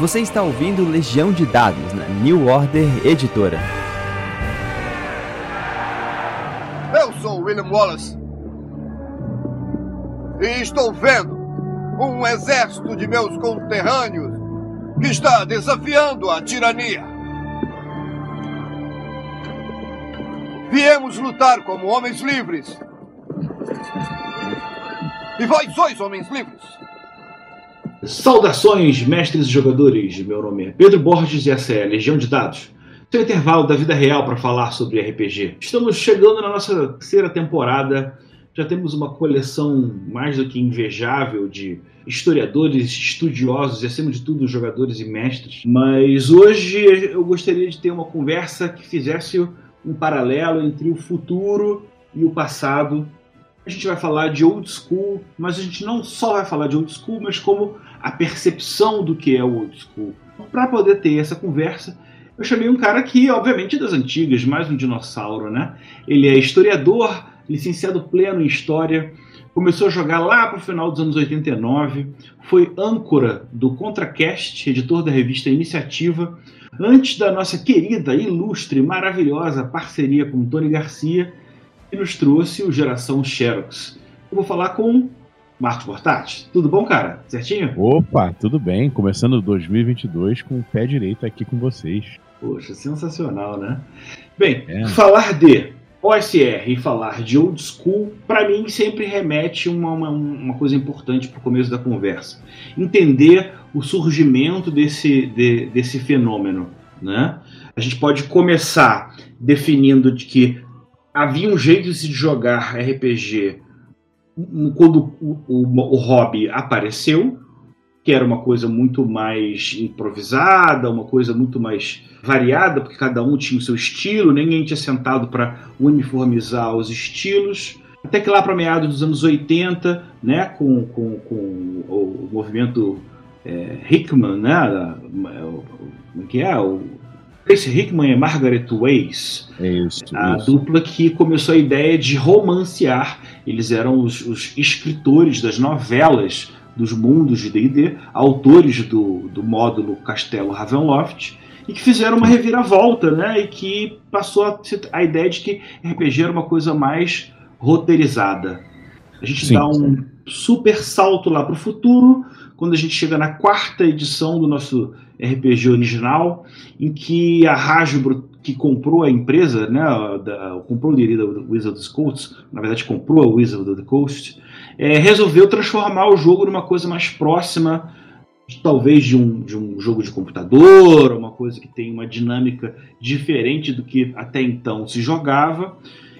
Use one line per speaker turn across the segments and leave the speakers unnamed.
Você está ouvindo Legião de Dados na New Order Editora.
Eu sou William Wallace. E estou vendo um exército de meus conterrâneos que está desafiando a tirania. Viemos lutar como homens livres. E vós sois homens livres.
Saudações, mestres e jogadores. Meu nome é Pedro Borges e essa é a Legião de Dados. Seu intervalo da vida real para falar sobre RPG. Estamos chegando na nossa terceira temporada. Já temos uma coleção mais do que invejável de historiadores, estudiosos e, acima de tudo, jogadores e mestres. Mas hoje eu gostaria de ter uma conversa que fizesse um paralelo entre o futuro e o passado. A gente vai falar de old school, mas a gente não só vai falar de old school, mas como a percepção do que é o old school. Para poder ter essa conversa, eu chamei um cara que, obviamente, é das antigas, mais um dinossauro, né? Ele é historiador, licenciado pleno em História, começou a jogar lá para o final dos anos 89, foi âncora do ContraCast, editor da revista Iniciativa, antes da nossa querida, ilustre, maravilhosa parceria com Tony Garcia, que nos trouxe o Geração Xerox. Eu vou falar com Marcos Bortati. Tudo bom, cara? Certinho?
Opa, tudo bem. Começando 2022 com o pé direito aqui com vocês.
Poxa, sensacional, né? Bem, é. falar de OSR e falar de old school, para mim sempre remete uma, uma, uma coisa importante para o começo da conversa. Entender o surgimento desse, de, desse fenômeno. Né? A gente pode começar definindo de que havia um jeito de se jogar RPG quando o, o, o hobby apareceu, que era uma coisa muito mais improvisada, uma coisa muito mais variada, porque cada um tinha o seu estilo, ninguém tinha sentado para uniformizar os estilos. Até que lá para meados dos anos 80, né, com, com, com o movimento é, Hickman, né, como é que é? O Tracy Hickman e Margaret Weiss,
é isso,
a
isso.
dupla que começou a ideia de romancear. Eles eram os, os escritores das novelas dos mundos de D&D, autores do, do módulo Castelo Ravenloft, e que fizeram uma reviravolta, né? E que passou a, a ideia de que RPG era uma coisa mais roteirizada. A gente
Sim,
dá um
sim.
super salto lá para o futuro, quando a gente chega na quarta edição do nosso RPG original, em que a Hasbro, que comprou a empresa, né, da, comprou o direito da Wizard of the Coast, na verdade comprou a Wizard of the Coast, é, resolveu transformar o jogo numa coisa mais próxima, talvez de um, de um jogo de computador, uma coisa que tem uma dinâmica diferente do que até então se jogava.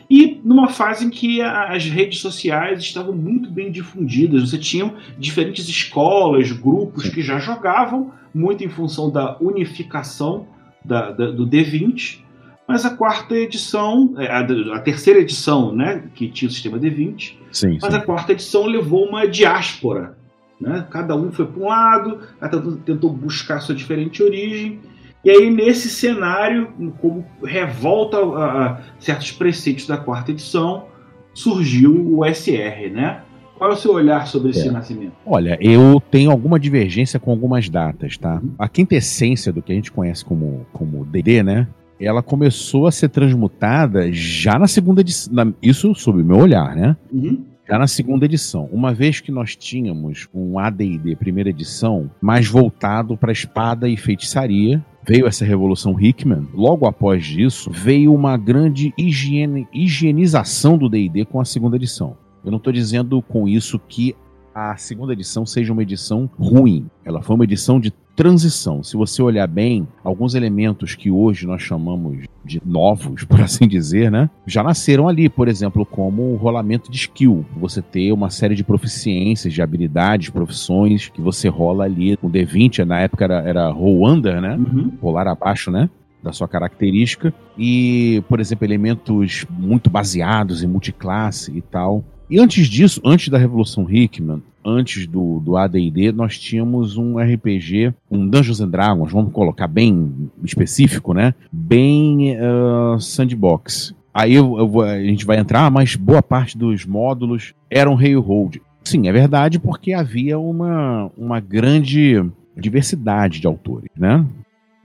E numa fase em que a- as redes sociais estavam muito bem difundidas, você tinha diferentes escolas, grupos que já jogavam, muito em função da unificação da- da- do D20. Mas a quarta edição, é, a, a terceira edição, né, que tinha o sistema D20,
Sim,
mas
sim.
a quarta edição levou uma diáspora. Né? Cada um foi para um lado, cada um tentou buscar sua diferente origem. E aí, nesse cenário, como revolta a, a certos preceitos da quarta edição, surgiu o SR. Né? Qual é o seu olhar sobre esse
É.
nascimento?
Olha, eu tenho alguma divergência com algumas datas, tá? A quintessência do que a gente conhece como como DD, né? Ela começou a ser transmutada já na segunda edição. na- Isso sob o meu olhar, né?
Uhum.
Já na segunda edição. Uma vez que nós tínhamos um AD&D primeira edição mais voltado para espada e feitiçaria, veio essa revolução Hickman. Logo após disso, veio uma grande higiene- higienização do D&D com a segunda edição. Eu não estou dizendo com isso que a segunda edição seja uma edição ruim. Ela foi uma edição de transição. Se você olhar bem, alguns elementos que hoje nós chamamos de novos, por assim dizer, né? Já nasceram ali, por exemplo, como o rolamento de skill. Você ter uma série de proficiências, de habilidades, profissões que você rola ali. O D20, na época era, era roll under, né?
Uhum.
rolar abaixo, né? Da sua característica. E, por exemplo, elementos muito baseados em multiclasse e tal. E antes disso, antes da Revolução Hickman, antes do, do AD&D, nós tínhamos um RPG, um Dungeons and Dragons, vamos colocar bem específico, né? Bem ah, sandbox. Aí eu- eu a gente vai entrar, mas boa parte dos módulos eram Railroad. Sim, é verdade, porque havia uma, uma grande diversidade de autores, né?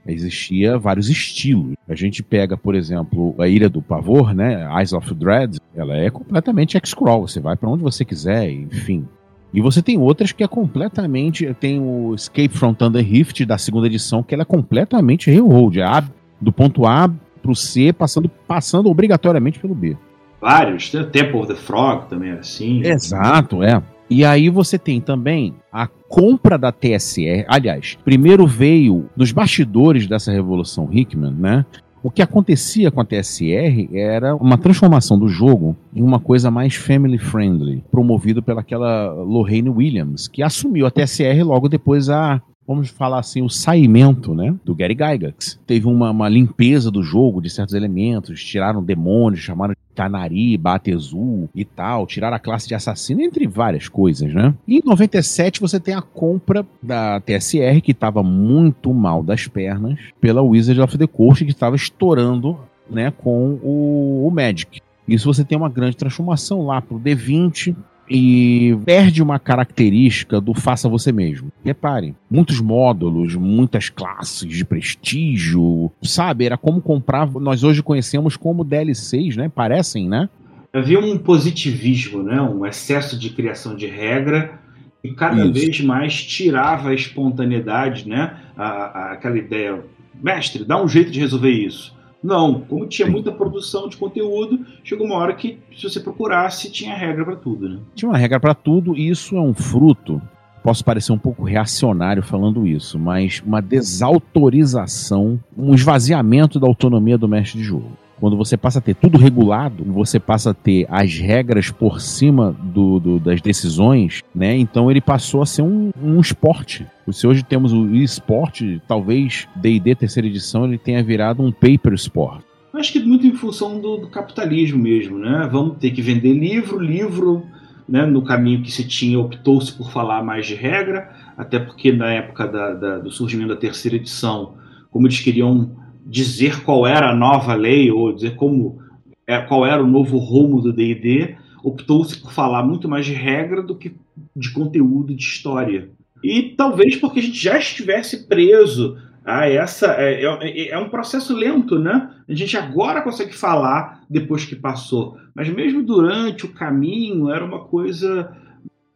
Existia vários estilos. A gente pega, por exemplo, a Ilha do Pavor, né? Eyes of Dread, ela é completamente X-Crawl. Você vai para onde você quiser, enfim. E você tem outras que é completamente. Tem o Escape from Thunder Rift da segunda edição, que ela é completamente railroad. É do ponto A pro C, passando, passando obrigatoriamente pelo B.
Vários, tem o Temple of the Frog também era assim.
Exato, é. E aí você tem também a compra da TSR. Aliás, primeiro veio nos bastidores dessa revolução Hickman, né? O que acontecia com a TSR era uma transformação do jogo em uma coisa mais family friendly, promovido pelaquela Lorraine Williams, que assumiu a TSR logo depois a vamos falar assim, o saimento, né, do Gary Gygax. Teve uma, uma, limpeza do jogo de certos elementos, tiraram demônios, chamaram Canari, Batezu e tal, tiraram a classe de assassino, entre várias coisas, né? E em 97 você tem a compra da TSR, que estava muito mal das pernas, pela Wizard of the Coast, que estava estourando, né, com o, o Magic. Isso você tem uma grande transformação lá pro D20, e perde uma característica do faça você mesmo. Repare, muitos módulos, muitas classes de prestígio, sabe? Era como comprar, nós hoje conhecemos como DLCs, né? Parecem, né?
Havia um positivismo, né? Um excesso de criação de regra e cada Isso. vez mais tirava a espontaneidade, né? A, a, aquela ideia, mestre, dá um jeito de resolver isso. Não, como tinha muita produção de conteúdo, chegou uma hora que, se você procurasse, tinha regra para tudo, né?
Tinha uma regra para tudo, e isso é um fruto. Posso parecer um pouco reacionário falando isso, mas uma desautorização, um esvaziamento da autonomia do mestre de jogo. Quando você passa a ter tudo regulado, você passa a ter as regras por cima do, do das decisões, né? Então ele passou a ser um, um esporte. Se hoje temos o esporte, talvez D&D terceira edição ele tenha virado um paper sport.
Acho que muito em função do, do capitalismo mesmo, né? Vamos ter que vender livro, livro, né, no caminho que se tinha, optou-se por falar mais de regra, até porque na época da, da, do surgimento da terceira edição, como eles queriam dizer qual era a nova lei ou dizer como é, qual era o novo rumo do D&D, optou-se por falar muito mais de regra do que de conteúdo de história. E talvez porque a gente já estivesse preso a essa. É, é, é, um processo lento, né? A gente agora consegue falar depois que passou. Mas mesmo durante o caminho era uma coisa,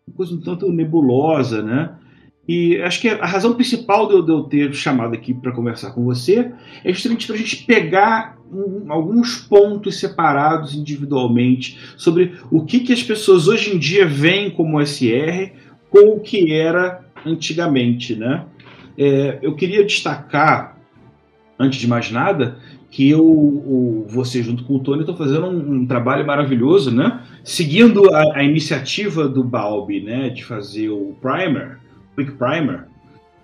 uma coisa um tanto nebulosa, né? E acho que a razão principal de eu, ter chamado aqui para conversar com você é justamente para a gente pegar um, alguns pontos separados individualmente sobre o que, que as pessoas hoje em dia veem como SR com o que era antigamente, né? É, eu queria destacar, antes de mais nada, que eu, o, você junto com o Tony estão fazendo um, um, trabalho maravilhoso, né? Seguindo a, a iniciativa do Balbi, né, de fazer o Primer, Quick Primer,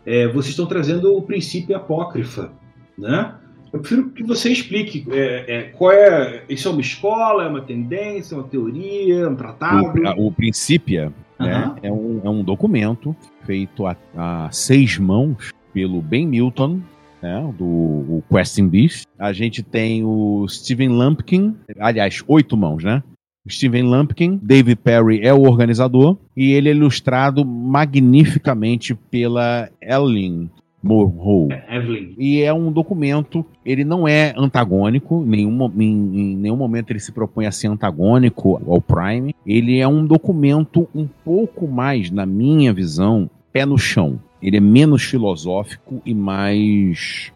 é, vocês estão trazendo o princípio apócrifa, né? Eu prefiro que você explique é, é, qual é. Isso é uma escola, é uma tendência, é uma teoria, um tratado?
O, o princípio né, é, um, é um documento feito a, a seis mãos pelo Ben Milton, né, do Questing Beast. A gente tem o Steven Lumpkin, aliás, oito mãos, né? Steven Lumpkin, David Perry é o organizador e ele é ilustrado magnificamente pela Ellen Morrow. É, Evelyn. E é um documento, ele não é antagônico, nenhum, em, em nenhum momento ele se propõe a ser antagônico ao Prime. Ele é um documento um pouco mais, na minha visão, pé no chão. Ele é menos filosófico e mais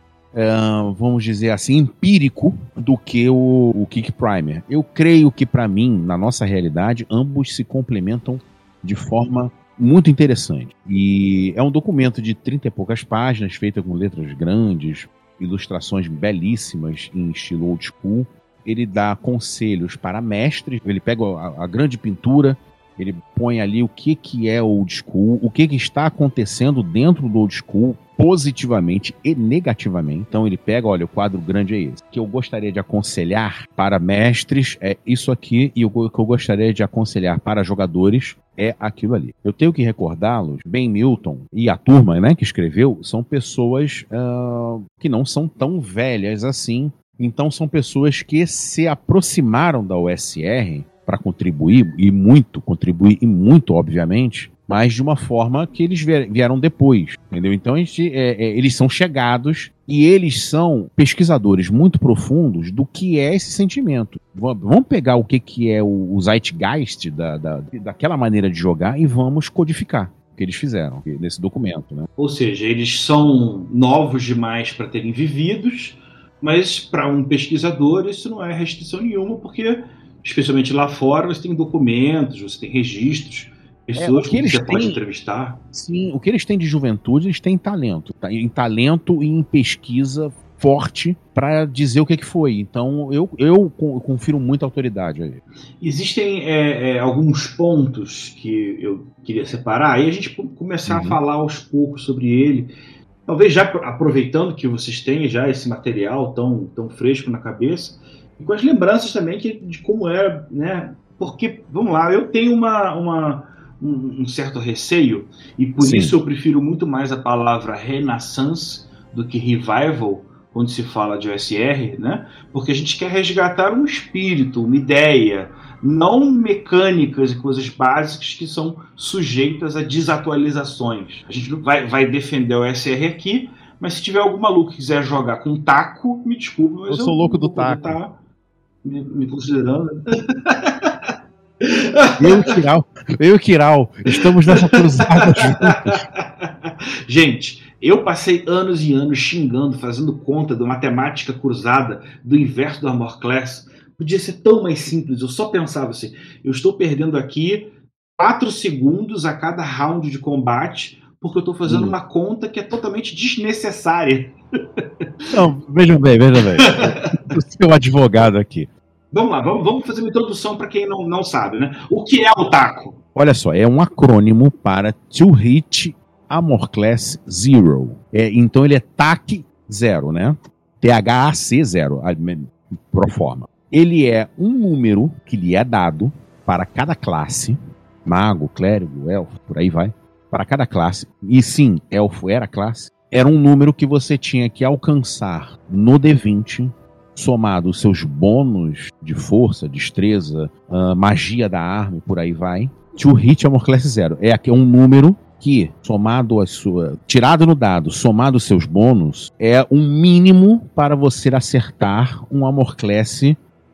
Vamos dizer assim, empírico do que o, o Kick Primer. Eu creio que, para mim, na nossa realidade, ambos se complementam de forma muito interessante. E é um documento de 30 e poucas páginas, feito com letras grandes, ilustrações belíssimas em estilo old school. Ele dá conselhos para mestres, ele pega a, a grande pintura, ele põe ali o que, que é old school, o que, que está acontecendo dentro do old school, positivamente e negativamente. Então ele pega, olha, o quadro grande é esse. Que eu gostaria de aconselhar para mestres é isso aqui e o que eu gostaria de aconselhar para jogadores é aquilo ali. Eu tenho que recordá-los, Ben Milton e a turma né, que escreveu são pessoas uh, que não são tão velhas assim. Então são pessoas que se aproximaram da USR para contribuir, e muito, contribuir e muito, obviamente, mas de uma forma que eles vieram depois, entendeu? Então gente, é, é, eles são chegados e eles são pesquisadores muito profundos do que é esse sentimento. Vamos pegar o que, que é o, zeitgeist da, da, daquela maneira de jogar e vamos codificar o que eles fizeram nesse documento. Né?
Ou seja, eles são novos demais para terem vividos, mas para um pesquisador isso não é restrição nenhuma, porque, especialmente lá fora, você tem documentos, você tem registros Pessoas é, que, que você têm, pode entrevistar.
Sim, o que eles têm de juventude, eles têm talento. Tá? Em talento e em pesquisa forte para dizer o que, que foi. Então eu, eu confiro muita autoridade aí.
Existem é, é, alguns pontos que eu queria separar e a gente começar uhum. a falar aos poucos sobre ele. Talvez já aproveitando que vocês têm já esse material tão, tão fresco na cabeça e com as lembranças também que, de como era, né? Porque, vamos lá, eu tenho uma, uma um, um certo receio, e por Sim. isso eu prefiro muito mais a palavra renaissance do que revival, quando se fala de OSR, né? Porque a gente quer resgatar um espírito, uma ideia, não mecânicas e coisas básicas que são sujeitas a desatualizações. A gente vai, vai defender o OSR aqui, mas se tiver algum maluco que quiser jogar com taco, me desculpe, mas
eu, eu sou louco do taco.
Tá me, me considerando.
Eu e Kiral, eu e Kiral, estamos nessa cruzada
juntos. Gente, eu passei anos e anos xingando, fazendo conta da matemática cruzada, do inverso do Armor Class. Podia ser tão mais simples, eu só pensava assim, eu estou perdendo aqui 4 segundos a cada round de combate, porque eu estou fazendo hum. uma conta que é totalmente desnecessária.
Não, vejam bem, vejam bem. O seu advogado aqui.
Vamos lá, vamos, vamos fazer uma introdução para quem não, não sabe, né? O que é o TACO?
Olha só, é um acrônimo para To Hit Armor Class Zero. É, então ele é TAC zero, né? T-H-A-C zero, pro forma. Ele é um número que lhe é dado para cada classe, mago, clérigo, elfo, por aí vai, para cada classe. E sim, elfo era classe. Era um número que você tinha que alcançar no D20 somado os seus bônus de força, destreza, uh, magia da arma e por aí vai, to hit Armor Class Zero. É aqui um número que, somado a sua. tirado no dado, somado os seus bônus, é um mínimo para você acertar um Armor Class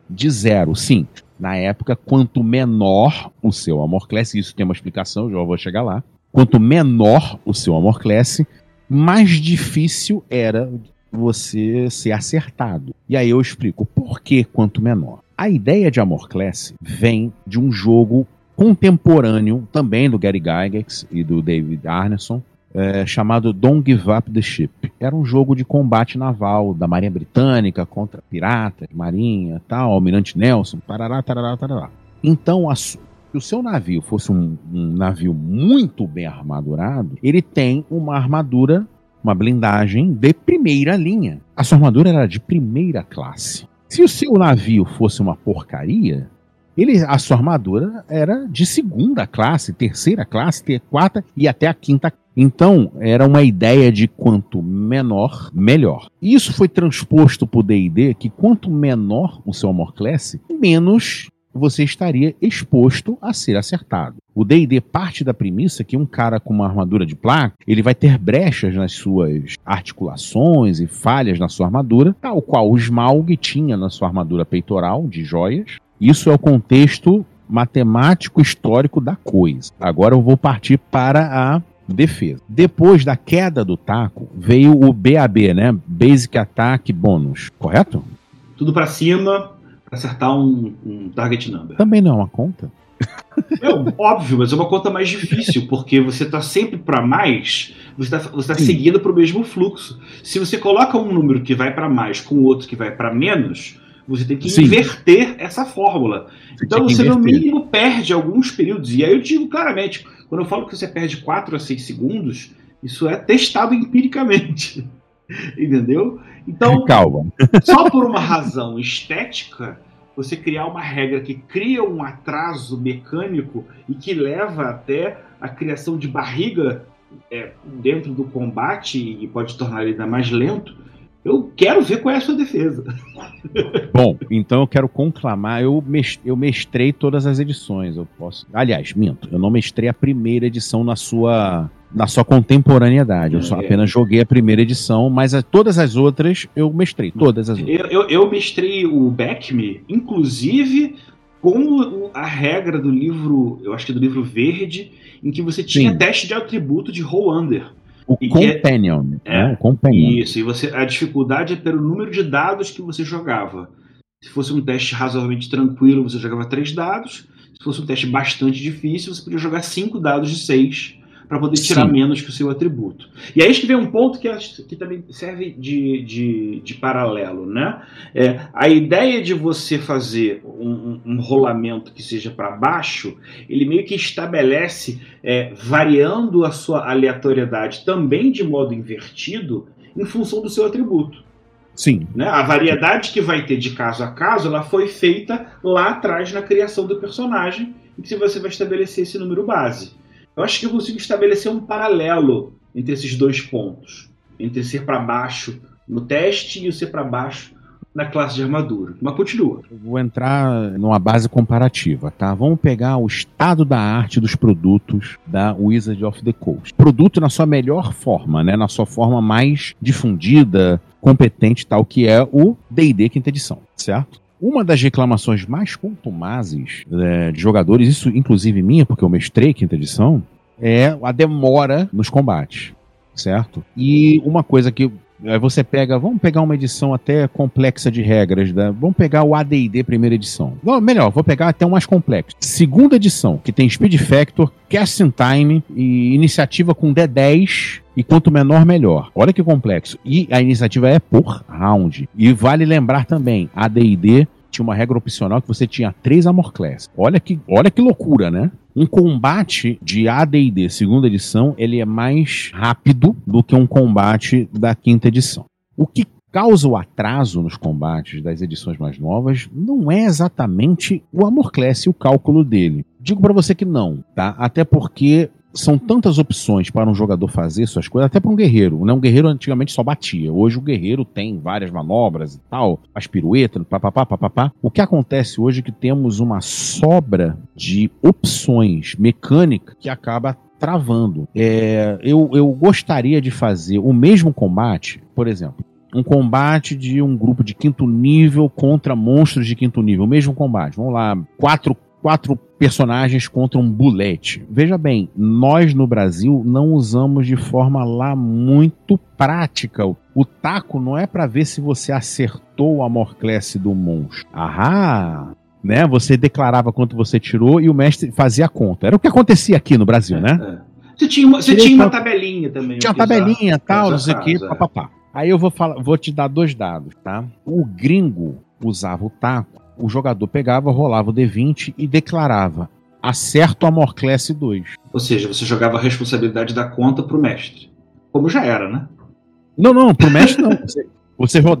de zero. Sim, na época, quanto menor o seu Armor Class, isso tem uma explicação, já vou chegar lá. Quanto menor o seu Armor Class, mais difícil era você ser acertado. E aí eu explico por que quanto menor. A ideia de Amor Class vem de um jogo contemporâneo também do Gary Gygax e do David Arneson, é, chamado Don't Give Up the Ship. Era um jogo de combate naval da Marinha Britânica contra piratas, marinha, tal, Almirante Nelson, tarará, tarará, tarará. Então, a, se o seu navio fosse um, um, navio muito bem armadurado, ele tem uma armadura uma blindagem de primeira linha. A sua armadura era de primeira classe. Se o seu navio fosse uma porcaria, ele, a sua armadura era de segunda classe, terceira classe, quarta e até a quinta. Então, era uma ideia de quanto menor, melhor. Isso foi transposto para o D&D, que quanto menor o seu armor class, menos você estaria exposto a ser acertado. O D&D parte da premissa que um cara com uma armadura de placa, ele vai ter brechas nas suas articulações e falhas na sua armadura, tal qual o Smaug tinha na sua armadura peitoral de joias. Isso é o contexto matemático histórico da coisa. Agora eu vou partir para a defesa. Depois da queda do taco, veio o BAB, né? Basic Attack Bonus, correto?
Tudo para cima, acertar um, um target number.
Também não é uma conta.
É óbvio, mas é uma conta mais difícil, porque você está sempre para mais, você está você tá seguindo para o mesmo fluxo. Se você coloca um número que vai para mais com outro que vai para menos, você tem que Sim. inverter essa fórmula. Você então você, no mínimo, perde alguns períodos. E aí eu digo claramente: quando eu falo que você perde 4 a 6 segundos, isso é testado empiricamente. Entendeu? Então,
Calma.
só por uma razão estética, você criar uma regra que cria um atraso mecânico e que leva até a criação de barriga é, dentro do combate e pode tornar ele ainda mais lento, Eu quero ver qual é a sua defesa.
Bom, então eu quero conclamar. Eu, eu mestrei todas as edições. Eu posso. Aliás, minto. Eu não mestrei a primeira edição na sua na sua contemporaneidade. Eu só é. apenas joguei a primeira edição, mas a, todas as outras eu mestrei. Todas as outras.
Eu, eu, eu mestrei o Backme, inclusive com a regra do livro, eu acho que do livro verde, em que você tinha Sim. teste de atributo de roll under.
O e é companion, é, né? o companion.
Isso, e você, a dificuldade é pelo número de dados que você jogava. Se fosse um teste razoavelmente tranquilo, você jogava três dados. Se fosse um teste bastante difícil, você podia jogar cinco dados de seis para poder tirar Sim. menos que o seu atributo. E aí que vem um ponto que, que também serve de, de, de paralelo. Né? É, a ideia de você fazer um, um rolamento que seja para baixo, ele meio que estabelece, é, variando a sua aleatoriedade também de modo invertido, em função do seu atributo.
Sim.
Né? A variedade que vai ter de caso a caso, ela foi feita lá atrás na criação do personagem, e que você vai estabelecer esse número base. Eu acho que eu consigo estabelecer um paralelo entre esses dois pontos, entre ser para baixo no teste e o ser para baixo na classe de armadura. Mas continua.
Eu vou entrar numa base comparativa, tá? Vamos pegar o estado da arte dos produtos da Wizard of the Coast. Produto na sua melhor forma, né? Na sua forma mais difundida, competente, tal, que é o D&D quinta edição, certo? Uma das reclamações mais contumazes é, de jogadores, isso inclusive minha, porque eu mestrei quinta edição, é a demora nos combates, certo? E uma coisa que Aí você pega, vamos pegar uma edição até complexa de regras, né? vamos pegar o AD&D primeira edição. Não, melhor, vou pegar até um mais complexo. Segunda edição, que tem Speed Factor, Casting Time e iniciativa com D10 e quanto menor, melhor. Olha que complexo. E a iniciativa é por round. E vale lembrar também, AD&D tinha uma regra opcional que você tinha três Armor Class. Olha que, olha que loucura, né? Um combate de AD&D segunda edição, ele é mais rápido do que um combate da quinta edição. O que causa o atraso nos combates das edições mais novas não é exatamente o Armor Class e o cálculo dele. Digo para você que não, tá? Até porque são tantas opções para um jogador fazer suas coisas, até para um guerreiro. Né? Um guerreiro antigamente só batia. Hoje o guerreiro tem várias manobras e tal, as piruetas, papapá, papapá. O que acontece hoje é que temos uma sobra de opções mecânicas que acaba travando. É, eu, eu gostaria de fazer o mesmo combate, por exemplo, um combate de um grupo de quinto nível contra monstros de quinto nível. O mesmo combate. Vamos lá, quatro quatro personagens contra um bulete. Veja bem, nós no Brasil não usamos de forma lá muito prática. O taco não é para ver se você acertou a morclesse do monstro. Ahá! Né? Você declarava quanto você tirou e o mestre fazia a conta. Era o que acontecia aqui no Brasil, né?
É. Você tinha uma, você tinha uma tabelinha também.
Tinha uma tabelinha, tal, não sei o que, papapá. Aí eu vou, falar, vou te dar dois dados, tá? O gringo usava o taco o jogador pegava, rolava o D20 e declarava acerto a Morclass 2.
Ou seja, você jogava a responsabilidade da conta pro mestre. Como já era, né?
Não, não, pro mestre não. Você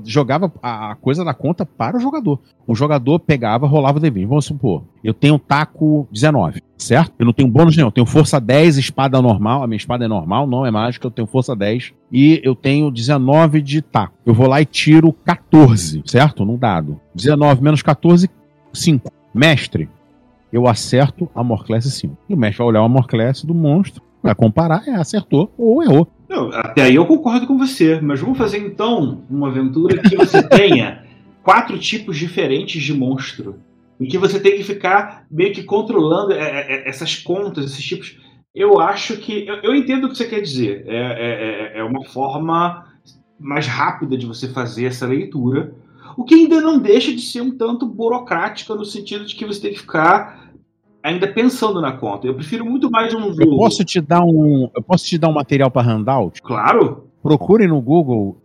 jogava a coisa da conta para o jogador. O jogador pegava, rolava o D20. Vamos supor, eu tenho taco 19, certo? Eu não tenho bônus nenhum. Eu tenho força 10, espada normal. A minha espada é normal, não é mágica. Eu tenho força 10. E eu tenho 19 de taco. Eu vou lá e tiro 14, certo? Num dado. 19 menos 14, 5. Mestre, eu acerto a Morclass 5. E o mestre vai olhar o Morclass do monstro, vai comparar, é, acertou ou errou.
Até aí eu concordo com você, mas vamos fazer então uma aventura que você tenha quatro tipos diferentes de monstro. Em que você tem que ficar meio que controlando é, é, é, essas contas, esses tipos. Eu acho que. Eu, eu entendo o que você quer dizer. É, é, é uma forma mais rápida de você fazer essa leitura. O que ainda não deixa de ser um tanto burocrática no sentido de que você tem que ficar ainda pensando na conta. Eu prefiro muito mais um jogo.
Eu posso te dar um, eu posso te dar um material para handout?
Claro.
Procure no Google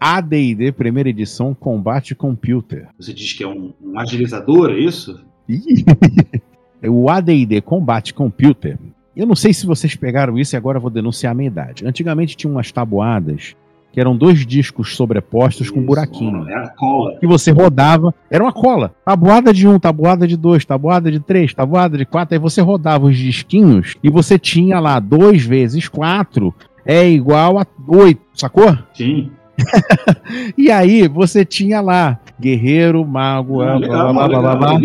AD&D primeira edição Combate Computer.
Você diz que é um, um agilizador, é isso?
o AD&D Combate Computer. Eu não sei se vocês pegaram isso e agora eu vou denunciar a minha idade. Antigamente tinha umas tabuadas que eram dois discos sobrepostos Isso, com buraquinho.
Era cola.
Que você rodava, era uma cola. Tabuada de um, tabuada de dois, tabuada de três, tabuada de quatro. Aí você rodava os disquinhos e você tinha lá dois vezes quatro é igual a oito, sacou?
Sim.
e aí você tinha lá guerreiro, mago,
Ah,
blá, blá, blá, blá, blá,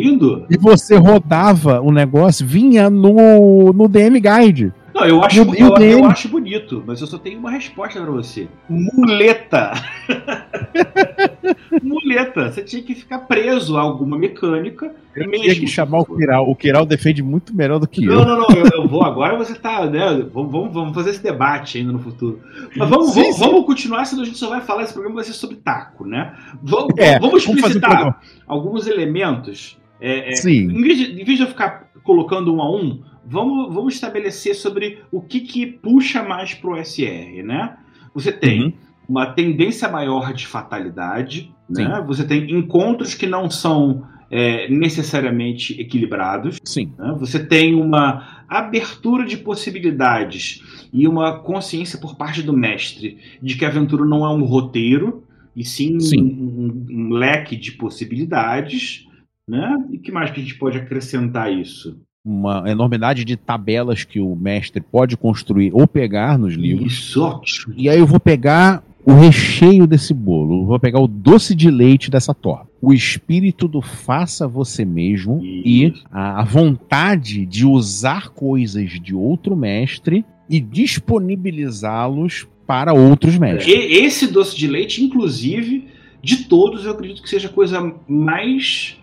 e você rodava o negócio, vinha no, no DM Guide.
Não, eu acho,
E e
eu, eu acho bonito, mas eu só tenho uma resposta pra você. Muleta. Muleta. Você tinha que ficar preso a alguma mecânica.
Eu
mesmo
tinha que chamar o. Kiral. O Kiral defende muito melhor do que
Não,
eu.
não, não, eu, eu vou agora, você tá, né? Vamos, vamos, vamos fazer esse debate ainda no futuro. Mas vamos,
Sim,
vamos,
sim.
vamos continuar, senão a gente só vai falar, esse programa vai ser sobre taco, né? Vamos,
É,
vamos
vamos fazer
explicitar
programa.
alguns elementos. é, é,
Sim.
em, vez de, em vez de eu ficar colocando um a um, vamos, vamos estabelecer sobre o que, que puxa mais pro SR, né? Você tem
Uhum.
uma tendência maior de fatalidade, né? Você tem encontros que não são é, necessariamente equilibrados.
Sim.
né? Você tem uma abertura de possibilidades e uma consciência por parte do mestre de que a aventura não é um roteiro, e sim,
Sim.
Um, um- um leque de possibilidades. Né? E que mais que a gente pode acrescentar isso?
Uma enormidade de tabelas que o mestre pode construir ou pegar nos livros.
Isso, ótimo.
E aí eu vou pegar o recheio desse bolo, eu vou pegar o doce de leite dessa torta. O espírito do faça você mesmo e
Isso.
a, a vontade de usar coisas de outro mestre e disponibilizá-los para outros mestres.
E- esse doce de leite, inclusive, de todos, eu acredito que seja a coisa mais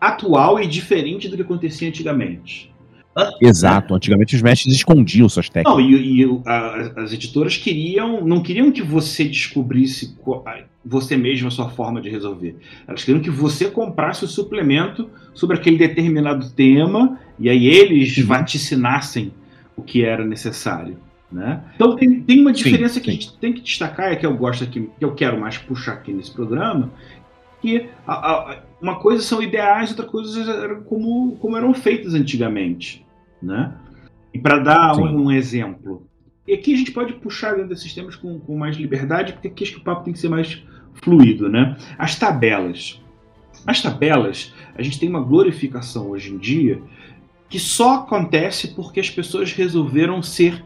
atual e diferente do que acontecia antigamente.
Exato. Antigamente os mestres escondiam suas técnicas.
Não, e, e a- as editoras queriam, não queriam que você descobrisse você mesmo a sua forma de resolver. Elas queriam que você comprasse o suplemento sobre aquele determinado tema e aí eles vaticinassem o que era necessário. Né? Então tem, tem uma
Sim,
diferença que
sim.
a gente tem que destacar, é que eu gosto aqui, que eu quero mais puxar aqui nesse programa, que a- a- uma coisa são ideais, outra coisa eram como, como eram feitas antigamente. Né? E para dar um, um exemplo, e aqui a gente pode puxar dentro desses temas com, com mais liberdade, porque aqui acho que o papo tem que ser mais fluido. Né? As tabelas. As tabelas, a gente tem uma glorificação hoje em dia que só acontece porque as pessoas resolveram ser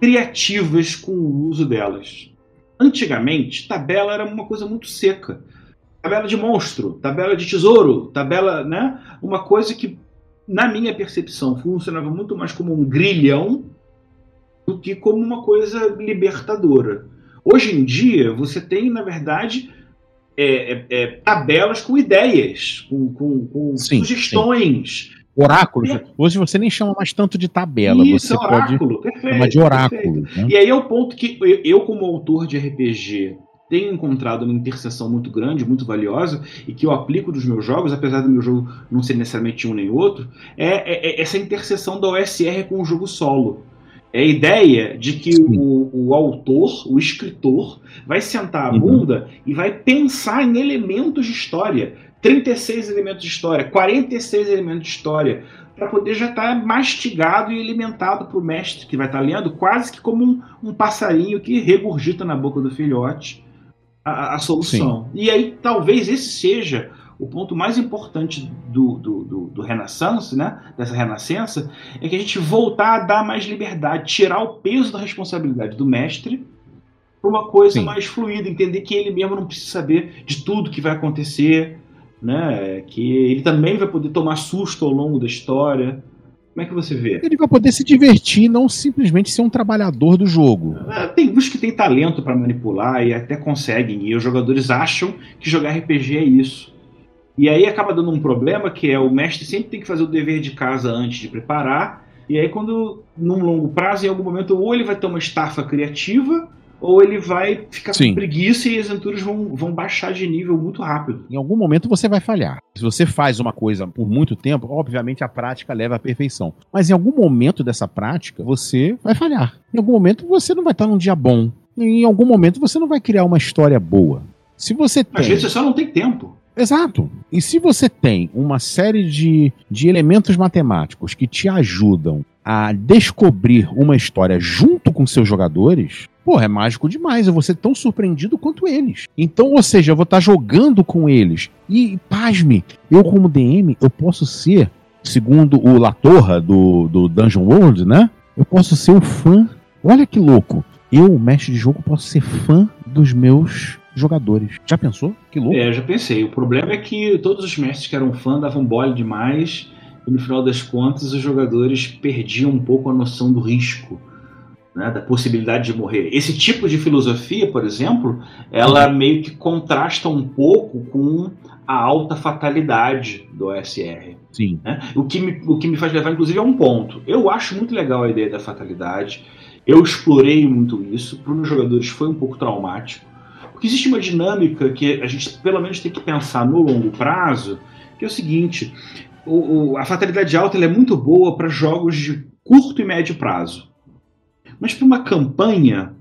criativas com o uso delas. Antigamente, tabela era uma coisa muito seca. Tabela de monstro, tabela de tesouro, tabela, né? Uma coisa que, na minha percepção, funcionava muito mais como um grilhão do que como uma coisa libertadora. Hoje em dia, você tem, na verdade, é, é, é, tabelas com ideias, com, com- com
Sim,
sugestões.
Oráculos. Hoje você nem chama mais tanto de tabela,
Isso,
você
é
pode
oráculo. Perfeito,
chamar de oráculo. né?
E aí é o ponto que eu, eu, como autor de RPG, tenho encontrado uma interseção muito grande, muito valiosa, e que eu aplico nos meus jogos, apesar do meu jogo não ser necessariamente um nem outro, é, é- é essa interseção da OSR com o jogo solo. É a ideia de que o, o autor, o escritor, vai sentar a
Uhum.
bunda e vai pensar em elementos de história. 36 elementos de história, 46 elementos de história, para poder já estar mastigado e alimentado para o mestre que vai estar lendo, quase que como um, um passarinho que regurgita na boca do filhote a- a, solução. E aí talvez esse seja o ponto mais importante do, do, do, do Renaissance, né? dessa renascença, é que a gente voltar a dar mais liberdade, tirar o peso da responsabilidade do mestre para uma coisa
Sim.
mais fluida, entender que ele mesmo não precisa saber de tudo que vai acontecer, né? que ele também vai poder tomar susto ao longo da história. Como é que você vê?
Ele vai poder se divertir, não simplesmente ser um trabalhador do jogo.
Ah, Tem uns que têm talento para manipular e até conseguem, e os jogadores acham que jogar RPG é isso. E aí acaba dando um problema que é o mestre sempre tem que fazer o dever de casa antes de preparar, e aí quando, num longo prazo, em algum momento, ou ele vai ter uma estafa criativa, ou ele vai ficar
Sim.
com preguiça e as aventuras vão, vão baixar de nível muito rápido.
Em algum momento você vai falhar. Se você faz uma coisa por muito tempo, obviamente a prática leva à perfeição. Mas em algum momento dessa prática, você vai falhar. Em algum momento você não vai estar num dia bom. Em algum momento você não vai criar uma história boa. Se você
Às
tem.
vezes você só não tem tempo.
Exato. E se você tem uma série de, de elementos matemáticos que te ajudam a descobrir uma história junto com seus jogadores, pô, é mágico demais. Eu vou ser tão surpreendido quanto eles. Então, ou seja, eu vou estar jogando com eles. E, pasme, eu como DM, eu posso ser, segundo o Latorra do, do Dungeon World, né? Eu posso ser o fã. Olha que louco. Eu, mestre de jogo, posso ser fã dos meus jogadores. Já pensou? Que louco.
É, já pensei. O problema é que todos os mestres que eram fã davam mole demais e no final das contas os jogadores perdiam um pouco a noção do risco. Né, da possibilidade de morrer. Esse tipo de filosofia, por exemplo, ela uhum. meio que contrasta um pouco com a alta fatalidade do OSR.
Sim.
Né? O, que me, o que me faz levar, inclusive, a um ponto. Eu acho muito legal a ideia da fatalidade. Eu explorei muito isso. Para os jogadores foi um pouco traumático. Porque existe uma dinâmica que a gente, pelo menos, tem que pensar no longo prazo, que é o seguinte: o, o, a fatalidade alta é muito boa para jogos de curto e médio prazo. Mas para uma campanha,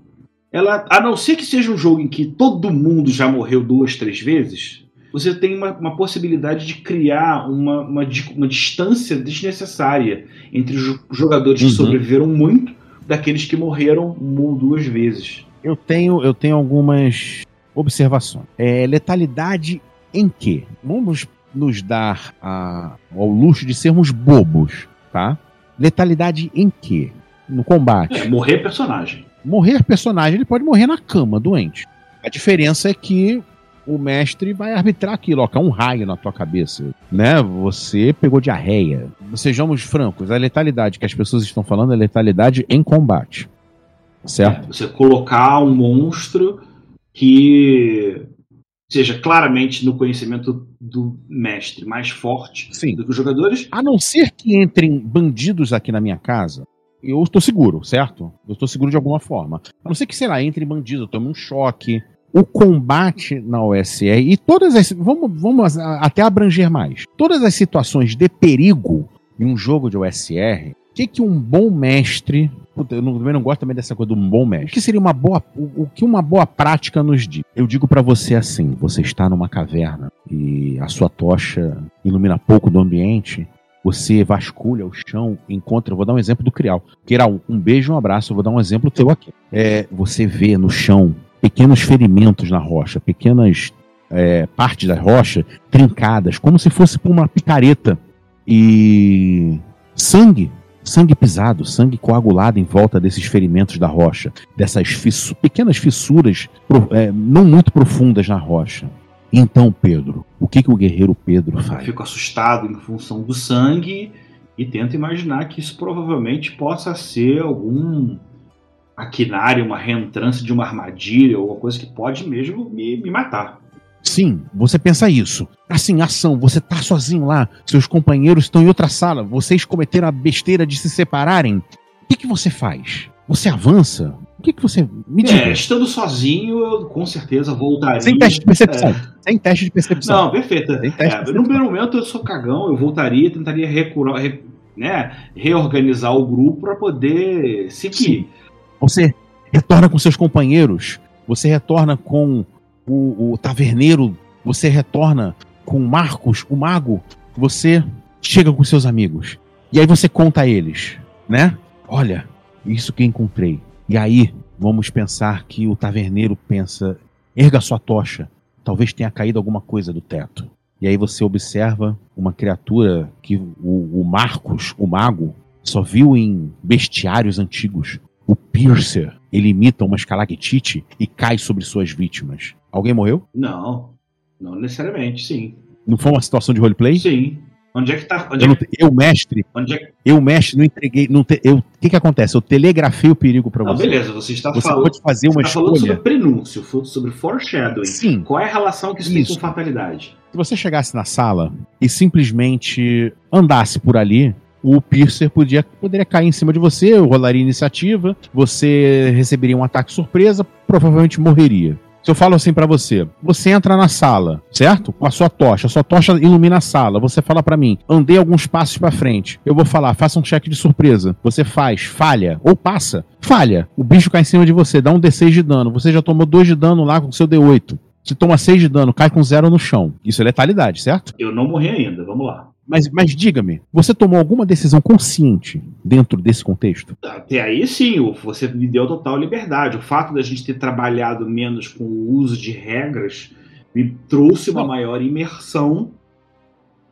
ela, a não ser que seja um jogo em que todo mundo já morreu duas, três vezes, você tem uma, uma possibilidade de criar uma, uma, uma, distância desnecessária entre os jogadores uhum. que sobreviveram muito daqueles que morreram uma ou duas vezes.
Eu tenho, eu tenho algumas observações. É, letalidade em quê? Vamos nos dar a, ao luxo de sermos bobos, tá? Letalidade em quê? no combate.
É, morrer personagem.
Morrer personagem, ele pode morrer na cama, doente. A diferença é que o mestre vai arbitrar aquilo, ó, que é um raio na tua cabeça, né? Você pegou diarreia. Sejamos francos, a letalidade que as pessoas estão falando é letalidade em combate. Certo?
É, você colocar um monstro que seja claramente no conhecimento do mestre mais forte
Sim.
do que os jogadores.
A não ser que entrem bandidos aqui na minha casa, eu estou seguro, certo? Eu estou seguro de alguma forma. A não ser que, sei lá, entre bandido, tome um choque. O combate na OSR e todas as. Vamos, vamos até abranger mais. Todas as situações de perigo em um jogo de OSR, que, que um bom mestre. Puta, eu também não gosto também dessa coisa do um bom mestre. O que seria uma boa. O, o que uma boa prática nos diz? Eu digo para você assim: você está numa caverna e a sua tocha ilumina pouco do ambiente você vasculha o chão, encontra. Vou dar um exemplo do Crial. Um, um beijo, um abraço. Eu vou dar um exemplo teu aqui. É, você vê no chão pequenos ferimentos na rocha, pequenas é, partes da rocha trincadas, como se fosse por uma picareta. E sangue, sangue pisado, sangue coagulado em volta desses ferimentos da rocha, dessas fissu pequenas fissuras é, não muito profundas na rocha. Então, Pedro, o que, que o guerreiro Pedro faz?
Eu fico assustado em função do sangue e tento imaginar que isso provavelmente possa ser algum maquinário, uma reentrância de uma armadilha, ou uma coisa que pode mesmo me, me matar.
Sim, você pensa isso. Assim, ação, você tá sozinho lá, seus companheiros estão em outra sala, vocês cometeram a besteira de se separarem. O que, que você faz? Você avança? O que, que você me diz? É,
estando sozinho, eu com certeza voltaria.
Sem teste de percepção. É. Sem teste de percepção.
Não, perfeito. É, no primeiro momento eu sou cagão, eu voltaria, tentaria recurar, re, né, reorganizar o grupo para poder seguir. Sim.
Você retorna com seus companheiros, você retorna com o, o taverneiro, você retorna com Marcos, o mago, você chega com seus amigos. E aí você conta a eles, né? Olha, isso que encontrei. E aí, vamos pensar que o taverneiro pensa: erga sua tocha, talvez tenha caído alguma coisa do teto. E aí você observa uma criatura que o, o Marcos, o mago, só viu em bestiários antigos. O Piercer, ele imita uma escalactite e cai sobre suas vítimas. Alguém morreu?
Não, não necessariamente, sim.
Não foi uma situação de roleplay?
Sim. Onde é que tá?
Onde eu, é que... eu, mestre, onde é que... eu, mestre, não entreguei. Não te... eu... O que, que acontece? Eu telegrafei o perigo para você.
beleza, você está
você
falando.
Pode fazer uma
você
escolha. falando
sobre prenúncio, sobre foreshadowing.
Sim.
Qual é a relação que isso, isso. tem com fatalidade?
Se você chegasse na sala e simplesmente andasse por ali, o Piercer podia, poderia cair em cima de você, rolaria iniciativa, você receberia um ataque surpresa, provavelmente morreria. Se eu falo assim para você, você entra na sala, certo? Com a sua tocha, a sua tocha ilumina a sala. Você fala para mim, andei alguns passos para frente. Eu vou falar, faça um cheque de surpresa. Você faz, falha ou passa. Falha. O bicho cai em cima de você, dá um D6 de dano. Você já tomou 2 de dano lá com seu D8. Você toma 6 de dano, cai com zero no chão. Isso é letalidade, certo?
Eu não morri ainda, vamos lá.
Mas, mas diga-me, você tomou alguma decisão consciente dentro desse contexto?
Até aí sim, você me deu total liberdade. O fato da gente ter trabalhado menos com o uso de regras me trouxe uma maior imersão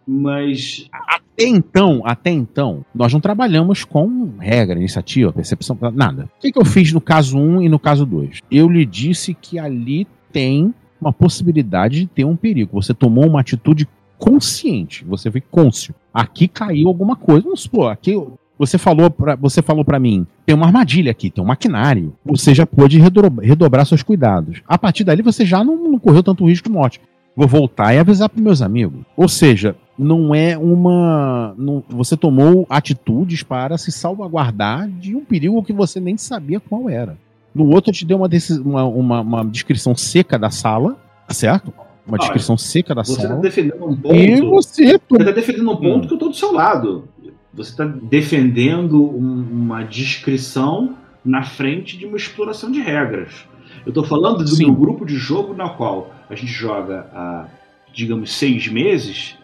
Mas.
Até então, até então, nós não trabalhamos com regra, iniciativa, percepção, nada. O que, que eu fiz no caso 1 e no caso 2? Eu lhe disse que ali tem uma possibilidade de ter um perigo. Você tomou uma atitude consciente, você foi cônscio. Aqui caiu alguma coisa. Vamos supor, aqui você falou para você falou para mim, tem uma armadilha aqui, tem um maquinário. Você já pôde redobrar, redobrar seus cuidados. A partir dali você já não, não correu tanto risco de morte. Vou voltar e avisar para meus amigos. Ou seja, não é uma. Não, você tomou atitudes para se salvaguardar de um perigo que você nem sabia qual era. No outro, eu te dei uma, uma, uma, uma descrição seca da sala, certo? Uma descrição seca da
você
sala.
Você está defendendo um ponto.
E você.
Você está defendendo um ponto que eu estou do seu lado. Você está defendendo um, uma descrição na frente de uma exploração de regras. Eu estou falando do Sim. meu grupo de jogo na qual a gente joga há, digamos, seis meses,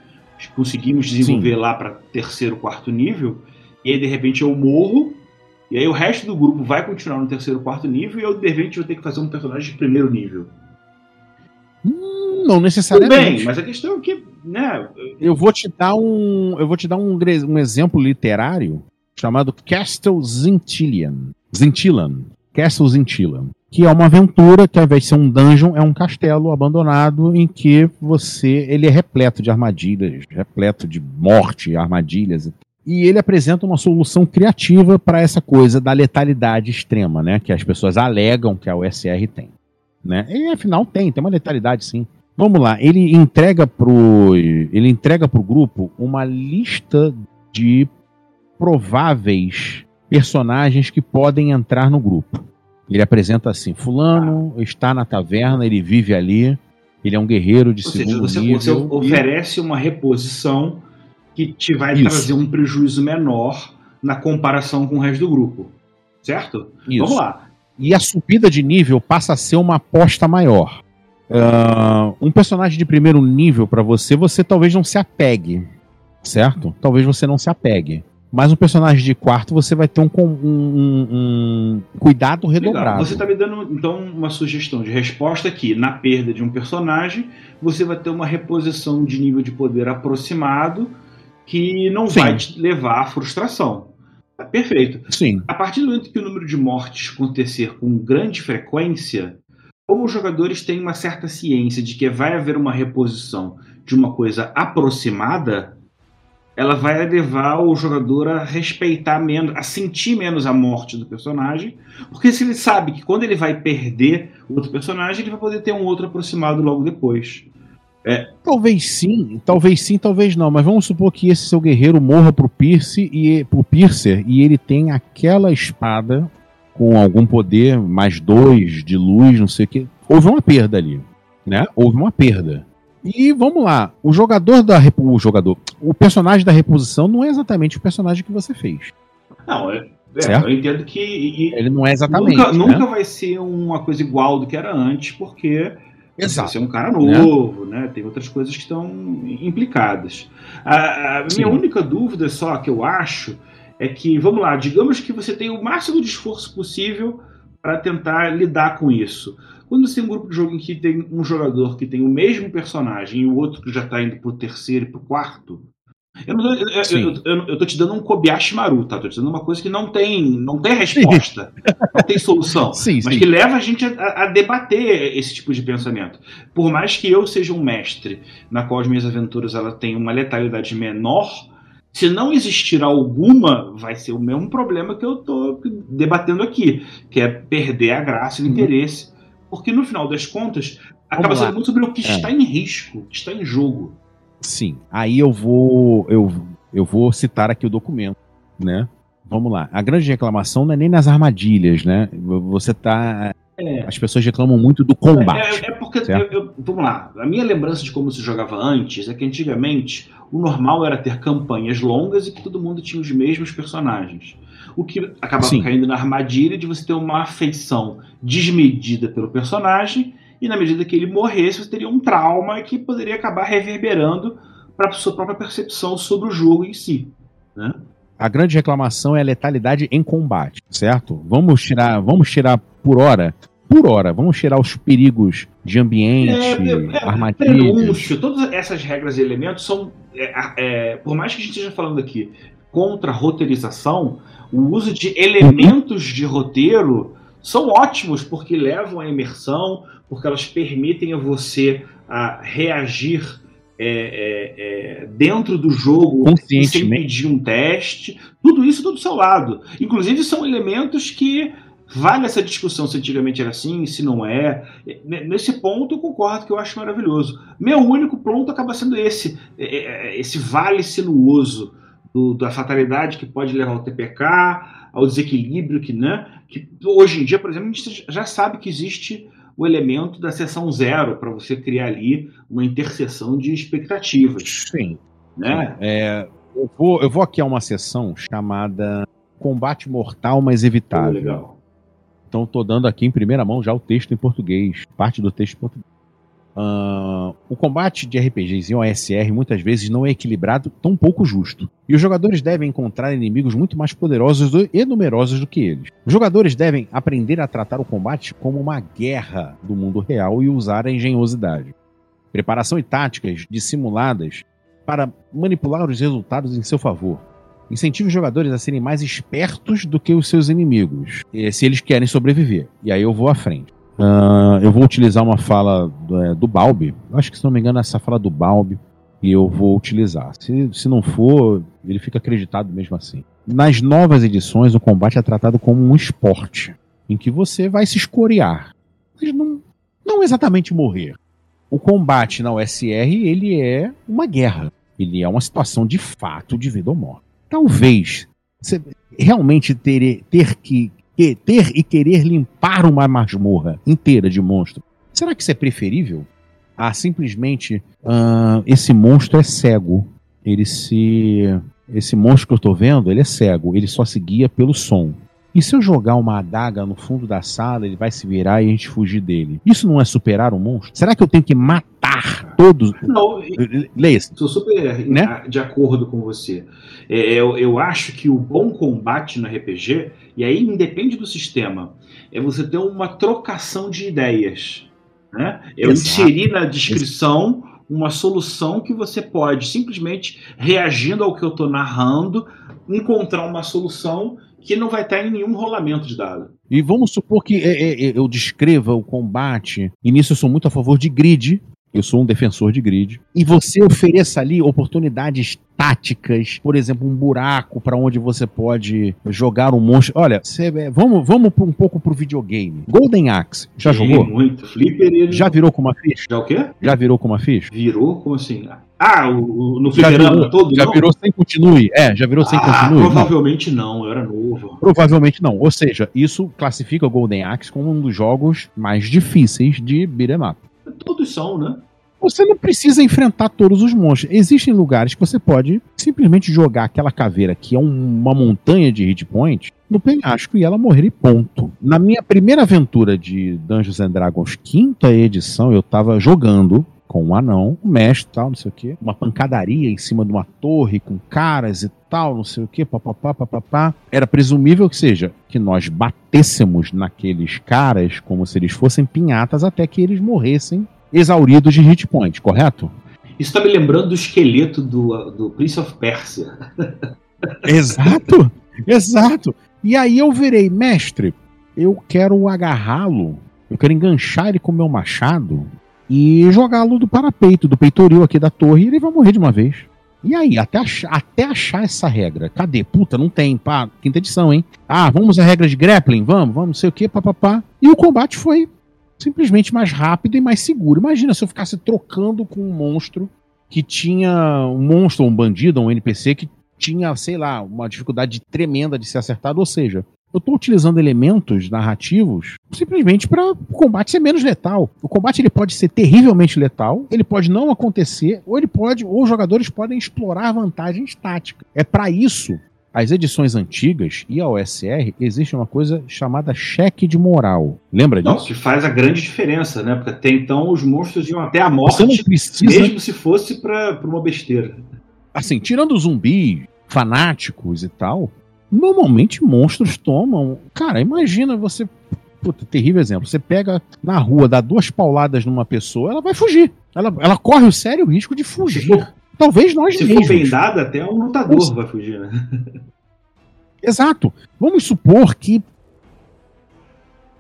conseguimos desenvolver Sim. lá para terceiro, quarto nível, e aí de repente eu morro, e aí o resto do grupo vai continuar no terceiro, quarto nível, e eu de repente vou ter que fazer um personagem de primeiro nível.
Não necessariamente. Tudo bem,
mas a questão é que, né?
Eu vou te dar um, eu vou te dar um, um exemplo literário chamado Castle Zintillian. Zintillan. Castle Zintillan que é uma aventura que ao invés de ser um dungeon, é um castelo abandonado em que você, ele é repleto de armadilhas, repleto de morte, armadilhas. E ele apresenta uma solução criativa para essa coisa da letalidade extrema, né, que as pessoas alegam que a USR tem, né? E afinal tem, tem uma letalidade sim. Vamos lá, ele entrega pro ele entrega pro grupo uma lista de prováveis personagens que podem entrar no grupo. Ele apresenta assim: Fulano ah. está na taverna, ele vive ali, ele é um guerreiro de Ou segundo seja, você, nível. Você
oferece uma reposição que te vai Isso. trazer um prejuízo menor na comparação com o resto do grupo. Certo?
Isso. Vamos lá. E a subida de nível passa a ser uma aposta maior. Uh, um personagem de primeiro nível para você, você talvez não se apegue. Certo? Talvez você não se apegue. Mas um personagem de quarto você vai ter um, um, um cuidado redobrado. Legal.
Você está me dando então uma sugestão de resposta aqui. Na perda de um personagem, você vai ter uma reposição de nível de poder aproximado que não Sim. vai te levar à frustração. Perfeito.
Sim.
A partir do momento que o número de mortes acontecer com grande frequência, como os jogadores têm uma certa ciência de que vai haver uma reposição de uma coisa aproximada, ela vai levar o jogador a respeitar menos, a sentir menos a morte do personagem, porque se ele sabe que quando ele vai perder outro personagem, ele vai poder ter um outro aproximado logo depois.
É. Talvez sim, talvez sim, talvez não, mas vamos supor que esse seu guerreiro morra pro Pierce e pro Piercer e ele tem aquela espada com algum poder mais dois de luz, não sei o que. Houve uma perda ali, né? Houve uma perda. E vamos lá, o jogador da o jogador, o personagem da reposição não é exatamente o personagem que você fez.
Não, é, é eu entendo que e,
ele não é exatamente.
Nunca,
né?
nunca vai ser uma coisa igual do que era antes, porque Exato. Você é um cara novo, né? né? Tem outras coisas que estão implicadas. A, a minha única dúvida só que eu acho é que, vamos lá, digamos que você tem o máximo de esforço possível para tentar lidar com isso. Quando você tem um grupo de jogo em que tem um jogador que tem o mesmo personagem e o outro que já está indo pro terceiro e pro quarto, eu, não, eu, eu, eu, eu, tô te dando um Kobayashi Maru, tá? Tô te dando uma coisa que não tem, não tem resposta, não tem solução, sim, mas sim. que leva a gente a, a, debater esse tipo de pensamento. Por mais que eu seja um mestre na qual as minhas aventuras ela tem uma letalidade menor, se não existir alguma, vai ser o mesmo problema que eu tô debatendo aqui, que é perder a graça e o uhum. interesse porque no final das contas, acaba sendo muito sobre o que é. está em risco, o que está em jogo.
Sim. Aí eu vou. Eu, eu vou citar aqui o documento, né? Vamos lá. A grande reclamação não é nem nas armadilhas, né? Você tá. É. As pessoas reclamam muito do combate.
É, é porque, eu, eu, vamos lá, a minha lembrança de como se jogava antes é que antigamente o normal era ter campanhas longas e que todo mundo tinha os mesmos personagens o que acabava Sim. caindo na armadilha de você ter uma afeição desmedida pelo personagem, e na medida que ele morresse, você teria um trauma que poderia acabar reverberando para a sua própria percepção sobre o jogo em si. Né?
A grande reclamação é a letalidade em combate, certo? Vamos tirar, vamos tirar por hora por hora. Vamos tirar os perigos de ambiente, é, é, é armadilhas.
Prenúncio, todas essas regras e elementos são, é, é, por mais que a gente esteja falando aqui contra roteirização, o uso de elementos de roteiro são ótimos porque levam à imersão, porque elas permitem a você a reagir é, é, é, dentro do jogo sem pedir um teste. Tudo isso do seu lado. Inclusive, são elementos que vale essa discussão se antigamente era assim, se não é. Nesse ponto, eu concordo que eu acho maravilhoso. Meu único ponto acaba sendo esse: é, é, esse vale sinuoso do, da fatalidade que pode levar ao TPK, ao desequilíbrio que, né? Que hoje em dia, por exemplo, a gente já sabe que existe o elemento da seção zero para você criar ali uma interseção de expectativas.
Sim. Né? É, eu, vou, eu vou aqui a uma sessão chamada Combate Mortal, mas Evitável. Oh, legal. Então estou dando aqui em primeira mão já o texto em português, parte do texto em português. Uh, o combate de RPGs em OSR muitas vezes não é equilibrado, tão pouco justo. E os jogadores devem encontrar inimigos muito mais poderosos e numerosos do que eles. Os jogadores devem aprender a tratar o combate como uma guerra do mundo real e usar a engenhosidade. Preparação e táticas dissimuladas para manipular os resultados em seu favor. Incentive os jogadores a serem mais espertos do que os seus inimigos, se eles querem sobreviver. E aí eu vou à frente. Uh, eu vou utilizar uma fala do, é, do Balbi. Acho que, se não me engano, essa fala do Balbi. E eu vou utilizar. Se, se não for, ele fica acreditado mesmo assim. Nas novas edições, o combate é tratado como um esporte, em que você vai se escoriar, mas não, não exatamente morrer. O combate na USR ele é uma guerra. Ele é uma situação de fato de vida ou morte. Talvez você realmente ter, ter que ter e querer limpar uma masmorra inteira de monstro. Será que isso é preferível a simplesmente uh, esse monstro é cego? Ele se esse monstro que eu estou vendo, ele é cego, ele só se guia pelo som. E se eu jogar uma adaga no fundo da sala, ele vai se virar e a gente fugir dele? Isso não é superar um monstro? Será que eu tenho que matar todos?
Não, leia Estou super né? de acordo com você. É, eu, eu acho que o bom combate no RPG, e aí independe do sistema, é você ter uma trocação de ideias. Né? Eu Exato. inserir na descrição uma solução que você pode simplesmente reagindo ao que eu estou narrando, encontrar uma solução que não vai estar em nenhum rolamento de dado.
E vamos supor que é, é, é, eu descreva o combate, e nisso eu sou muito a favor de grid, eu sou um defensor de grid, e você ofereça ali oportunidades táticas, por exemplo, um buraco para onde você pode jogar um monstro. Olha, cê, é, vamos, vamos um pouco pro videogame. Golden Axe, já Sim, jogou?
Muito. Flipper ele...
Já virou com uma ficha?
Já o quê?
Já virou com uma ficha?
Virou? Como assim? Ah, o, o no fliperama todo?
Já não? virou sem continue. É, já virou sem ah, continue.
Provavelmente não. não, eu era novo.
Provavelmente não. Ou seja, isso classifica o Golden Axe como um dos jogos mais difíceis de beat'em up.
Todos são, né?
Você não precisa enfrentar todos os monstros. Existem lugares que você pode simplesmente jogar aquela caveira que é um, uma montanha de hit point no penhasco e ela morrer e ponto. Na minha primeira aventura de Dungeons and Dragons, quinta edição, eu tava jogando com um anão, um mestre tal, não sei o que, uma pancadaria em cima de uma torre com caras e tal, não sei o que, papapá, papapá. Era presumível que seja que nós batêssemos naqueles caras como se eles fossem pinhatas até que eles morressem exauridos de hit point, correto?
Isso tá me lembrando do esqueleto do, do Prince of Persia.
exato, exato. E aí eu virei, mestre, eu quero agarrá-lo, eu quero enganchar ele com meu machado e jogá-lo do parapeito, do peitoril aqui da torre, e ele vai morrer de uma vez. E aí, até achar, até achar essa regra. Cadê? Puta, não tem, pá, quinta edição, hein? Ah, vamos a regra de grappling? Vamos, vamos, não sei o que, papapá. E o combate foi simplesmente mais rápido e mais seguro. Imagina se eu ficasse trocando com um monstro que tinha um monstro, um bandido, um NPC que tinha, sei lá, uma dificuldade tremenda de ser acertado, ou seja, eu estou utilizando elementos narrativos simplesmente para o combate ser menos letal. O combate ele pode ser terrivelmente letal, ele pode não acontecer, ou ele pode, ou os jogadores podem explorar vantagens táticas. É para isso as edições antigas e a OSR existe uma coisa chamada cheque de moral. Lembra disso? Não,
que faz a grande diferença, né? Porque até então os monstros iam até a morte, precisa... mesmo se fosse para uma besteira.
Assim, tirando os zumbis, fanáticos e tal, normalmente monstros tomam. Cara, imagina você puta, terrível exemplo. Você pega na rua, dá duas pauladas numa pessoa, ela vai fugir. Ela, ela corre o sério risco de fugir.
for-
Talvez nós
Se
mesmos.
for bem dada, até um lutador
Nossa.
vai fugir, né?
Exato. Vamos supor que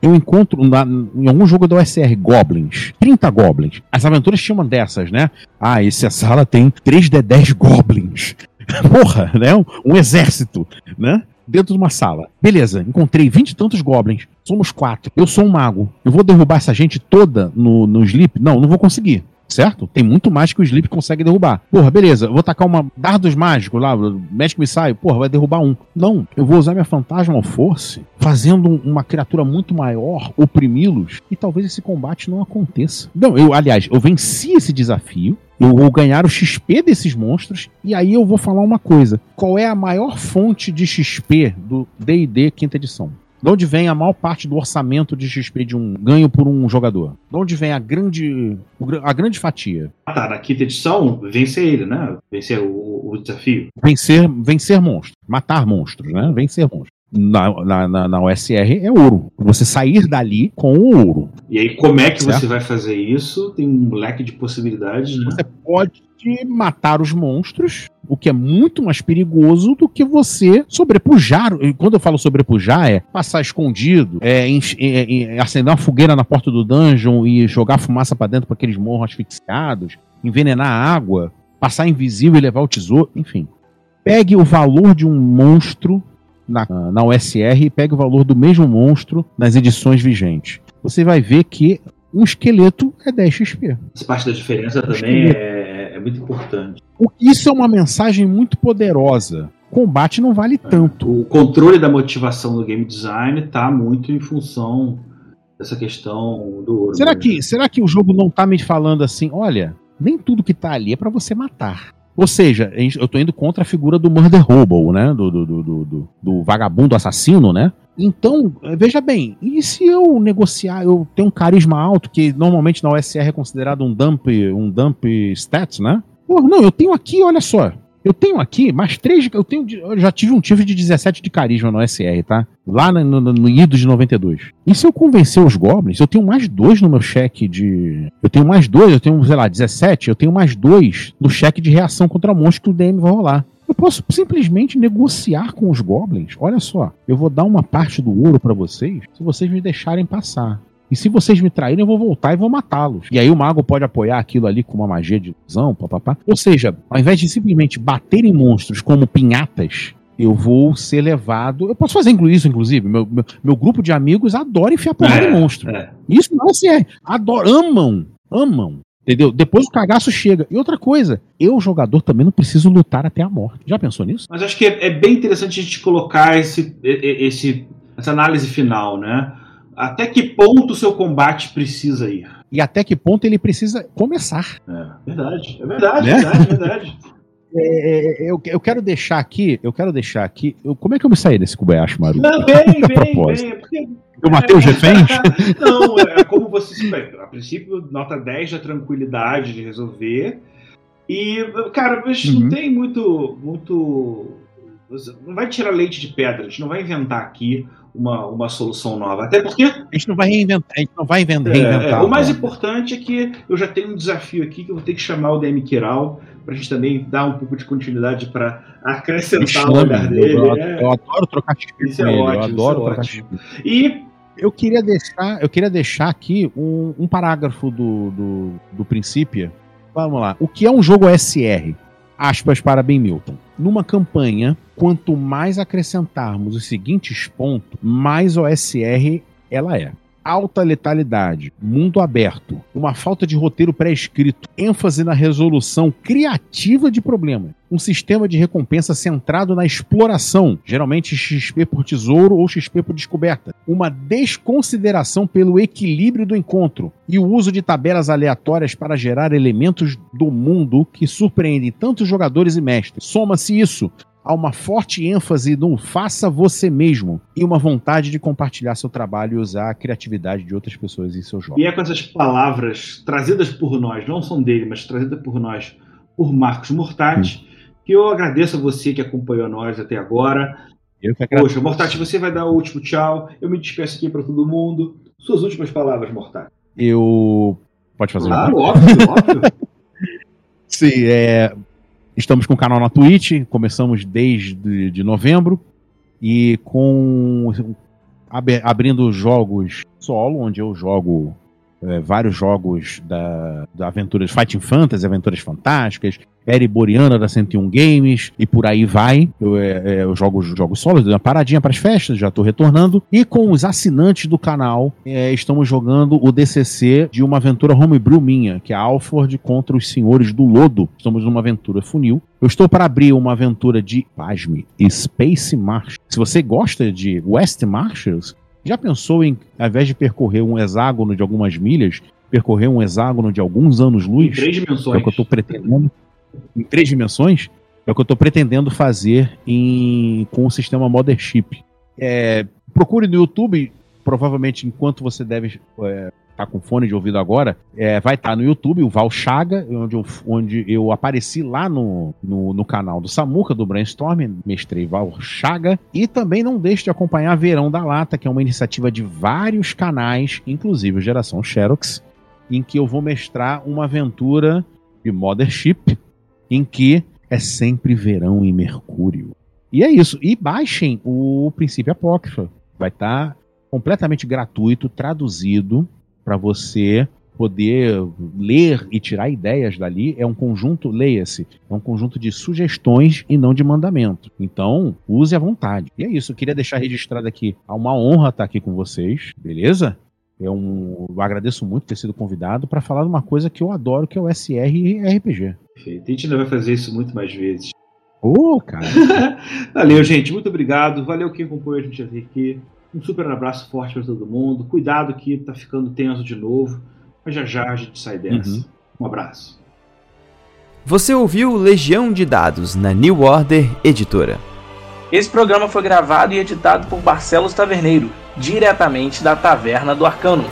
eu encontro na- em algum jogo da OSR Goblins, 30 Goblins. As aventuras tinham uma dessas, né? Ah, essa sala tem 3D10 Goblins. Porra, né? Um, um exército, né? Dentro de uma sala. Beleza, encontrei 20 e tantos Goblins. Somos quatro. Eu sou um mago. Eu vou derrubar essa gente toda no, no Sleep? Não, não vou conseguir. Certo? Tem muito mais que o Sleep consegue derrubar. Porra, beleza, vou tacar uma dardos mágicos lá, Magic Missile, porra, vai derrubar um. Não, eu vou usar minha Phantasmal Force, fazendo um- uma criatura muito maior, oprimi-los, e talvez esse combate não aconteça. Não, eu, aliás, eu venci esse desafio, eu vou ganhar o XP desses monstros, e aí eu vou falar uma coisa. Qual é a maior fonte de XP do D&D quinta edição? De onde vem a maior parte do orçamento de XP de um ganho por um jogador? De onde vem a grande, a grande fatia?
Ah, tá, na quinta edição, vencer ele, né? Vencer o, o desafio.
Vencer, vencer monstros, matar monstros, né? Vencer monstros. Na, na, na, na OSR é ouro. Você sair dali com o ouro.
E aí, como é que
Certo.
você vai fazer isso? Tem um leque de possibilidades, né?
Você pode matar os monstros, o que é muito mais perigoso do que você sobrepujar. E Quando eu falo sobrepujar, é passar escondido, é, enche- é, é, acender uma fogueira na porta do dungeon e jogar fumaça pra dentro para que eles morram asfixiados, envenenar a água, passar invisível e levar o tesouro, enfim. Pegue o valor de um monstro na, na OSR e pegue o valor do mesmo monstro nas edições vigentes. Você vai ver que um esqueleto é 10 XP.
Essa parte da diferença também é, é muito importante.
O- Isso é uma mensagem muito poderosa. Combate não vale tanto.
O controle da motivação do game design está muito em função dessa questão do ouro.
Será que, será que o jogo não tá me falando assim, olha, nem tudo que tá ali é pra você matar. Ou seja, eu tô indo contra a figura do Murder Hobo, né? Do, do, do- do vagabundo assassino, né? Então, eh, veja bem, e se eu negociar, eu tenho um carisma alto, que normalmente na OSR é considerado um dump, um dump stats, né? Pô, não, eu tenho aqui, olha só. Eu tenho aqui mais três. Eu, tenho, eu já tive um tive de 17 de carisma no OSR, tá? Lá no, no, no IDO de 92. E se eu convencer os goblins, eu tenho mais dois no meu cheque de. Eu tenho mais dois, eu tenho, sei lá, 17, eu tenho mais dois no cheque de reação contra monstro que o DM vai rolar. Eu posso simplesmente negociar com os goblins. Olha só, eu vou dar uma parte do ouro pra vocês se vocês me deixarem passar. E se vocês me traírem, eu vou voltar e vou matá-los. E aí o mago pode apoiar aquilo ali com uma magia de ilusão, papapá. Ou seja, ao invés de simplesmente bater em monstros como pinhatas, eu vou ser levado. Eu posso fazer isso, inclusive. Meu, meu, meu grupo de amigos adora enfiar porrada
É,
em monstro.
é.
Isso não é assim, amam, amam. Entendeu? Depois o cagaço chega. E outra coisa, eu, jogador, também não preciso lutar até a morte. Já pensou nisso?
Mas acho que é, é bem interessante a gente colocar esse, esse, essa análise final, né? Até que ponto o seu combate precisa ir?
E até que ponto ele precisa começar.
É verdade, é verdade,
Né?
verdade, verdade.
É, eu, eu quero deixar aqui, eu quero deixar aqui. eu- como é que eu me saí desse Kubayashi Maru?
Não, bem, bem, bem.
Eu matei os reféns?
Não, é como você se. A princípio, nota 10 da tranquilidade de resolver. E, cara, mas
Uhum.
não tem muito. muito. Não vai tirar leite de pedra, a gente não vai inventar aqui uma, uma solução nova. Até porque
A gente não vai reinventar, a gente não vai inven-
é,
reinventar.
é, o mais
né?
importante é que eu já tenho um desafio aqui que eu vou ter que chamar o DM Kiral pra gente também dar um pouco de continuidade para acrescentar o
Chame,
olhar dele.
eu,
é.
eu adoro trocar XP
Isso
com
é
ele.
ótimo,
eu adoro
é
trocar. XP.
E
Eu queria deixar, eu queria deixar aqui um, um parágrafo do, do, do princípio. Vamos lá. O que é um jogo SR? Aspas para Ben Milton. Numa campanha, quanto mais acrescentarmos os seguintes pontos, mais OSR ela é. Alta letalidade, mundo aberto, uma falta de roteiro pré-escrito, ênfase na resolução criativa de problemas, um sistema de recompensa centrado na exploração, geralmente XP por tesouro ou XP por descoberta, uma desconsideração pelo equilíbrio do encontro e o uso de tabelas aleatórias para gerar elementos do mundo que surpreendem tanto jogadores e mestres. Soma-se isso há uma forte ênfase no faça você mesmo e uma vontade de compartilhar seu trabalho e usar a criatividade de outras pessoas em seus jogos.
E é com essas palavras trazidas por nós, não são dele, mas trazidas por nós, por Marcos Murtati, que eu agradeço a você que acompanhou nós até agora. Eu que agradeço. Poxa, Mortati, você vai dar o último tchau. Eu me despeço aqui para todo mundo. Suas últimas palavras, Mortati.
Eu. Pode fazer
Claro, óbvio, óbvio.
Sim, é. Estamos com o canal na Twitch, começamos desde de novembro e com abrindo jogos solo, onde eu jogo é, vários jogos da, da Aventuras Fighting Fantasy, Aventuras Fantásticas, Eriboriana da 101 Games e por aí vai. Eu, é, é, eu jogo jogos solos, dei uma paradinha para as festas, já estou retornando. E com os assinantes do canal, é, estamos jogando o DCC de uma aventura homebrew minha, que é Alford contra os Senhores do Lodo. Estamos numa aventura funil. Eu estou para abrir uma aventura de, pasme, Space March. Se você gosta de West Marches, já pensou em, ao invés de percorrer um hexágono de algumas milhas, percorrer um hexágono de alguns anos-luz? Em
três dimensões.
É o que eu estou pretendendo. Em três dimensões? É o que eu estou pretendendo fazer em, com o sistema Mothership. É, procure no YouTube, provavelmente enquanto você deve é, tá com fone de ouvido agora, é, vai estar tá no YouTube, o Val Chaga, onde eu, onde eu apareci lá no, no, no canal do Samuca, do Brainstorm, mestrei Val Chaga. E também não deixe de acompanhar Verão da Lata, que é uma iniciativa de vários canais, inclusive o Geração Xerox, em que eu vou mestrar uma aventura de Mothership, em que é sempre verão em Mercúrio. E é isso. E baixem o Princípio Apócrifa. Vai estar tá completamente gratuito, traduzido para você poder ler e tirar ideias dali é um conjunto, leia-se, é um conjunto de sugestões e não de mandamento. Então, use à vontade. E é isso, eu queria deixar registrado aqui. É uma honra estar aqui com vocês, beleza? É um, eu agradeço muito ter sido convidado para falar de uma coisa que eu adoro, que é o SR e RPG.
Perfeito. A gente ainda vai fazer isso muito mais vezes.
Ô, oh, cara.
Valeu, gente. Muito obrigado. Valeu quem acompanhou a gente aqui. Um super abraço forte para todo mundo. Cuidado que tá ficando tenso de novo. Mas já já a gente sai dessa. Uhum. Um abraço.
Você ouviu Legião de Dados na New Order Editora.
Esse programa foi gravado e editado por Barcelos Taverneiro, diretamente da Taverna do Arcano.